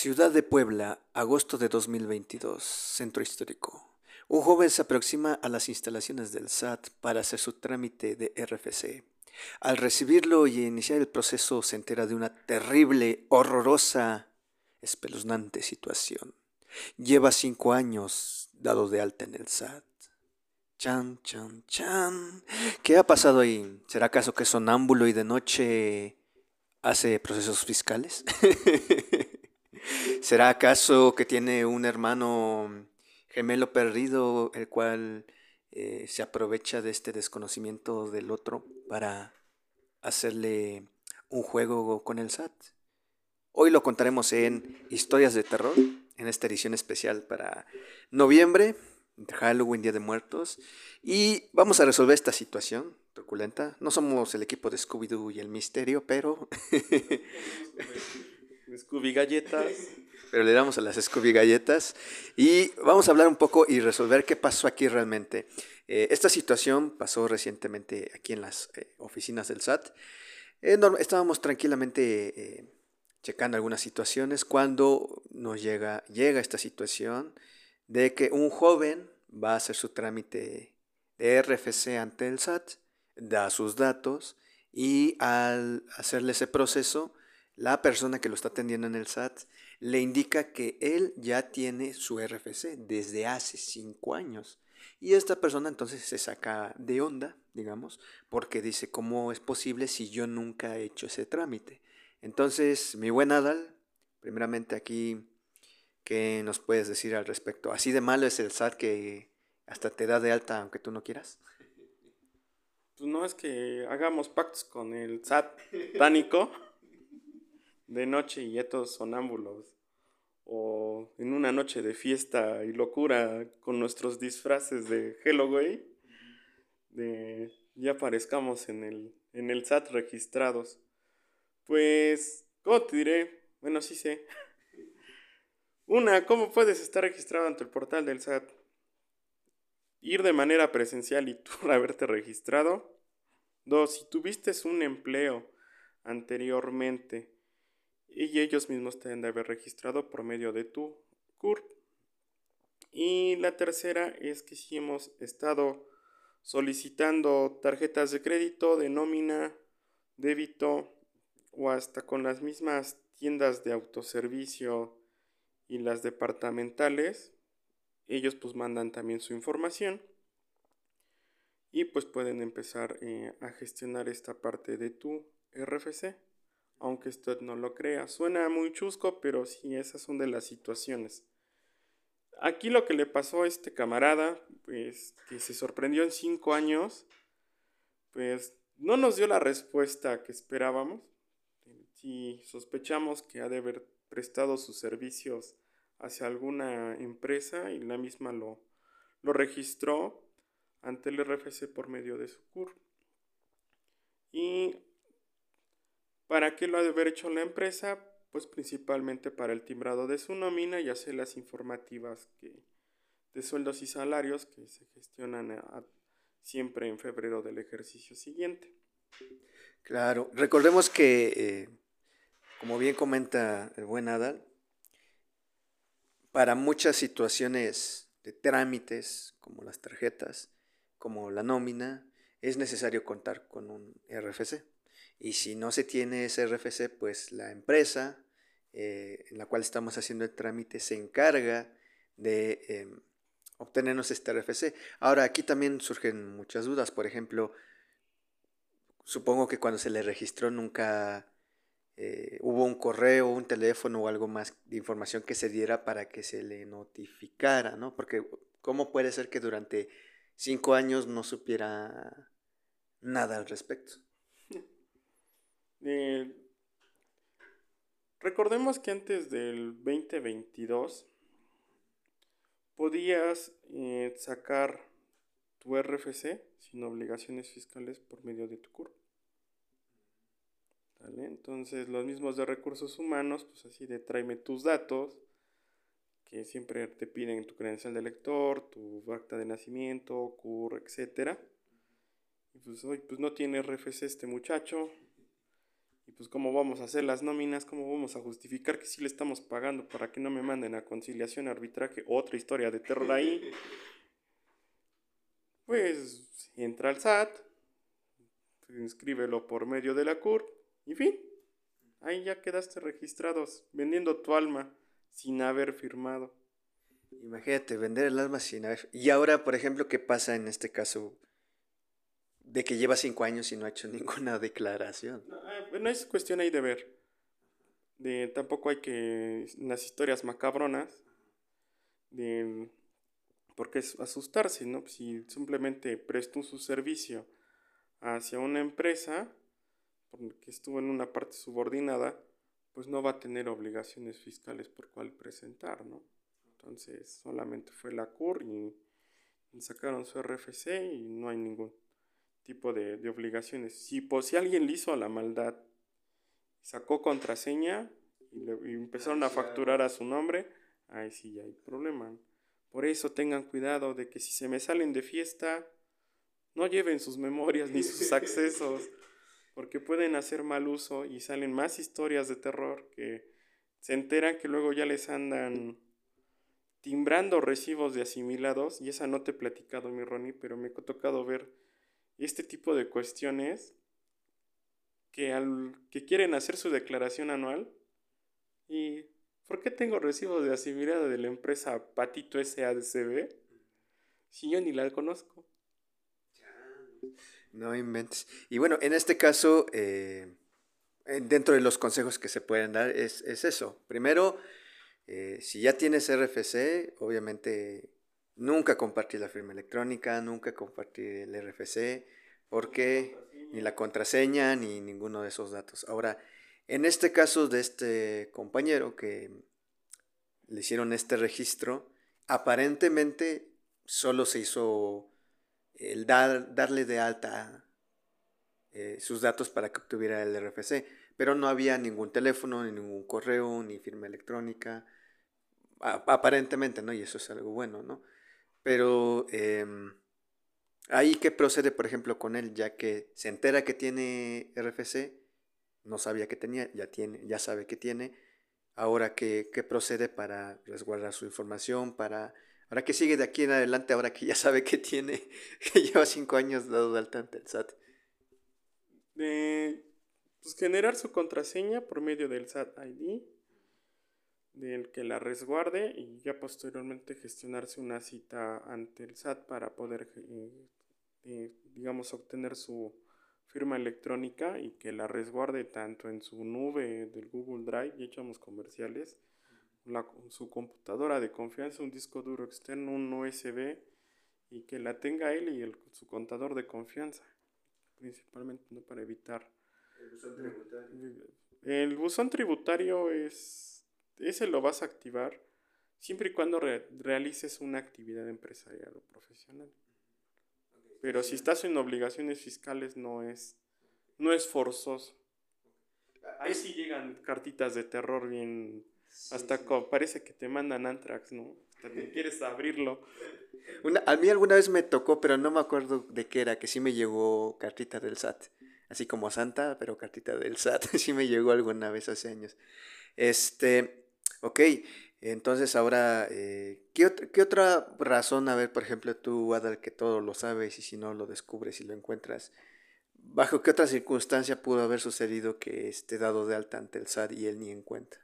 Ciudad de Puebla, agosto de 2022, Centro Histórico. Un joven se aproxima a las instalaciones del SAT para hacer su trámite de RFC. Al recibirlo y iniciar el proceso se entera de una terrible, horrorosa, espeluznante situación. Lleva cinco años dado de alta en el SAT. Chan, chan, chan. ¿Qué ha pasado ahí? ¿Será acaso que es sonámbulo y de noche hace procesos fiscales? ¿Será acaso que tiene un hermano gemelo perdido, el cual eh, se aprovecha de este desconocimiento del otro para hacerle un juego con el SAT? Hoy lo contaremos en Historias de Terror, en esta edición especial para noviembre, Halloween, Día de Muertos, y vamos a resolver esta situación truculenta. No somos el equipo de Scooby-Doo y el misterio, pero... Scooby Galletas. Pero le damos a las Scooby Galletas y vamos a hablar un poco y resolver qué pasó aquí realmente. Eh, esta situación pasó recientemente aquí en las eh, oficinas del SAT. Eh, estábamos tranquilamente checando algunas situaciones cuando nos llega, llega esta situación de que un joven va a hacer su trámite de RFC ante el SAT, da sus datos y al hacerle ese proceso la persona que lo está atendiendo en el SAT le indica que él ya tiene su RFC desde hace cinco años. Y esta persona entonces se saca de onda, digamos, porque dice, ¿cómo es posible si yo nunca he hecho ese trámite? Entonces, mi buen Adal, primeramente aquí, ¿qué nos puedes decir al respecto? ¿Así de malo es el SAT que hasta te da de alta aunque tú no quieras? Pues no es que hagamos pactos con el SAT tánico de noche y todos sonámbulos, o en una noche de fiesta y locura con nuestros disfraces de Halloween, de ya aparezcamos en el, en el SAT registrados. Pues, ¿cómo te diré? Bueno, sí sé. Una, ¿cómo puedes estar registrado ante el portal del SAT? Ir de manera presencial y tú haberte registrado. Dos, si tuviste un empleo anteriormente y ellos mismos te deben de haber registrado por medio de tu CURP. Y la tercera es que si hemos estado solicitando tarjetas de crédito, de nómina, débito o hasta con las mismas tiendas de autoservicio y las departamentales, ellos pues mandan también su información y pues pueden empezar eh, a gestionar esta parte de tu RFC aunque usted no lo crea. Suena muy chusco, pero sí, esas son de las situaciones. Aquí lo que le pasó a este camarada, pues que se sorprendió en cinco años, pues no nos dio la respuesta que esperábamos. Si sospechamos que ha de haber prestado sus servicios hacia alguna empresa y la misma lo, lo registró ante el RFC por medio de su CUR. Y ¿Para qué lo ha de haber hecho la empresa? Pues principalmente para el timbrado de su nómina y hacer las informativas que, de sueldos y salarios que se gestionan siempre en febrero del ejercicio siguiente. Claro, recordemos que, eh, como bien comenta el buen Adal, para muchas situaciones de trámites, como las tarjetas, como la nómina, es necesario contar con un RFC. Y si no se tiene ese RFC, pues la empresa eh, en la cual estamos haciendo el trámite se encarga de em, obtenernos este RFC. Ahora, aquí también surgen muchas dudas. Por ejemplo, supongo que cuando se le registró nunca eh, hubo un correo, un teléfono o algo más de información que se diera para que se le notificara, ¿no? Porque ¿cómo puede ser que durante cinco años no supiera nada al respecto? Eh, recordemos que antes del 2022 podías eh, sacar tu RFC sin obligaciones fiscales por medio de tu CURP. Entonces los mismos de recursos humanos, pues así de tráeme tus datos, que siempre te piden tu credencial de lector, tu acta de nacimiento, CUR, etc. Y pues hoy pues no tiene RFC este muchacho, Y pues cómo vamos a hacer las nóminas, cómo vamos a justificar que sí le estamos pagando para que no me manden a conciliación, arbitraje, otra historia de terror ahí. Pues entra al SAT, inscríbelo por medio de la CUR y fin. Ahí ya quedaste registrados vendiendo tu alma sin haber firmado. Imagínate, vender el alma sin haber... Y ahora, por ejemplo, ¿qué pasa en este caso de que lleva cinco años y no ha hecho ninguna declaración? No, ah, es cuestión ahí de ver. De, tampoco hay que... Las historias macabronas. De, porque es asustarse, ¿no? Si simplemente prestó su servicio hacia una empresa, porque estuvo en una parte subordinada, pues no va a tener obligaciones fiscales por cual presentar, ¿no? Entonces solamente fue la CUR y, sacaron su RFC y no hay ningún tipo de, obligaciones. Si, pues, si alguien le hizo la maldad, sacó contraseña y, le, empezaron a facturar a su nombre, ahí sí ya hay problema. Por eso tengan cuidado de que si se me salen de fiesta, no lleven sus memorias ni sus accesos, porque pueden hacer mal uso y salen más historias de terror que se enteran que luego ya les andan timbrando recibos de asimilados, y esa no te he platicado, mi Ronnie, pero me ha tocado ver este tipo de cuestiones que, al, que quieren hacer su declaración anual y ¿por qué tengo recibos de asimilado de la empresa Patito SADCB si yo ni la conozco? No inventes. Y bueno, en este caso, eh, dentro de los consejos que se pueden dar es, es eso. Primero, eh, si ya tienes RFC, obviamente nunca compartir la firma electrónica, nunca compartir el RFC, porque ni la contraseña ni ninguno de esos datos. Ahora, en este caso de este compañero que le hicieron este registro, aparentemente solo se hizo el dar, darle de alta eh, sus datos para que obtuviera el RFC, pero no había ningún teléfono, ni ningún correo, ni firma electrónica, aparentemente, ¿no? Y eso es algo bueno, ¿no? Pero em, ahí que procede, por ejemplo, con él, ya que se entera que tiene RFC, no sabía que tenía, ya tiene, ya sabe que tiene, ahora que, procede para resguardar su información, para ahora que sigue de aquí en adelante, ahora que ya sabe que tiene, que lleva cinco años dado de alta ante el SAT. pues generar su contraseña por medio del SAT ID del que la resguarde y ya posteriormente gestionarse una cita ante el SAT para poder, eh, eh, digamos, obtener su firma electrónica y que la resguarde tanto en su nube del Google Drive, y echamos comerciales, la, su computadora de confianza, un disco duro externo, un USB y que la tenga él y el, su contador de confianza, principalmente ¿no? para evitar. El buzón tributario. El buzón tributario es ese lo vas a activar siempre y cuando realices una actividad empresarial o profesional. Pero si estás en obligaciones fiscales no es, no es forzoso. Ahí sí llegan cartitas de terror bien... hasta parece que te mandan Antrax, ¿no? Hasta que quieres abrirlo. a mí alguna vez me tocó, pero no me acuerdo de qué era, que sí me llegó cartita del SAT. Así como Santa, pero cartita del SAT. sí me llegó alguna vez hace años. Este, Ok, entonces ahora, eh, ¿qué, otra razón, a ver, por ejemplo, tú, Adal, que todo lo sabes y si no lo descubres y lo encuentras, ¿bajo qué otra circunstancia pudo haber sucedido que esté dado de alta ante el SAT y él ni en cuenta?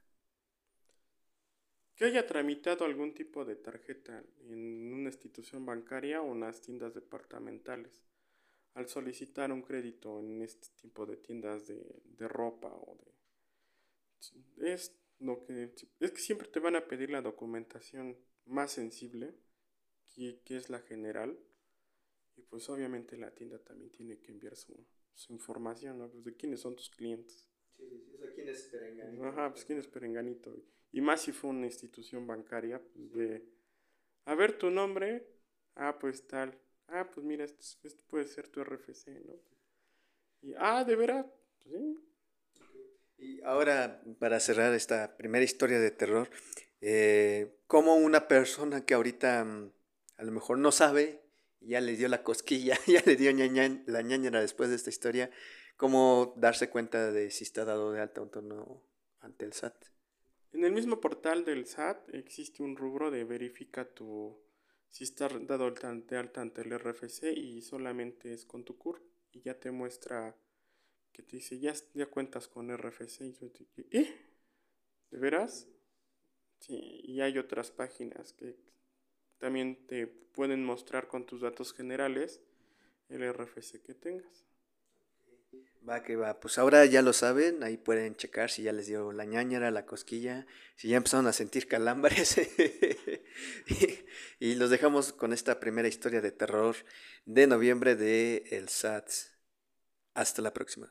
Que haya tramitado algún tipo de tarjeta en una institución bancaria o en las tiendas departamentales al solicitar un crédito en este tipo de tiendas de, de ropa o de... Es que es que siempre te van a pedir la documentación más sensible, que, es la general, y pues obviamente la tienda también tiene que enviar su, información, ¿no? Pues de quiénes son tus clientes. Sí, sí, sí. quién es Perenganito. Ajá, pues quién es Perenganito. Y más si fue una institución bancaria, pues de, a ver tu nombre, ah, pues tal, ah, pues mira, esto, puede ser tu RFC, ¿no? Y, ah, de veras, pues sí, y ahora, para cerrar esta primera historia de terror, eh, como una persona que ahorita mm, a lo mejor no sabe, ya le dio la cosquilla, ya le dio la ñañera después de esta historia, cómo darse cuenta de si está dado de alta o no ante el SAT. En el mismo portal del SAT existe un rubro de verifica tu si está dado de alta ante el RFC y solamente es con tu CUR y ya te muestra que te dice ya, cuentas con RFC y yo ¿eh? ¿De veras? Sí, y hay otras páginas que también te pueden mostrar con tus datos generales el RFC que tengas. Va que va, pues ahora ya lo saben, ahí pueden checar si ya les dio la ñañara, la cosquilla, si ya empezaron a sentir calambres. y, los dejamos con esta primera historia de terror de noviembre de El SAT. Hasta la próxima.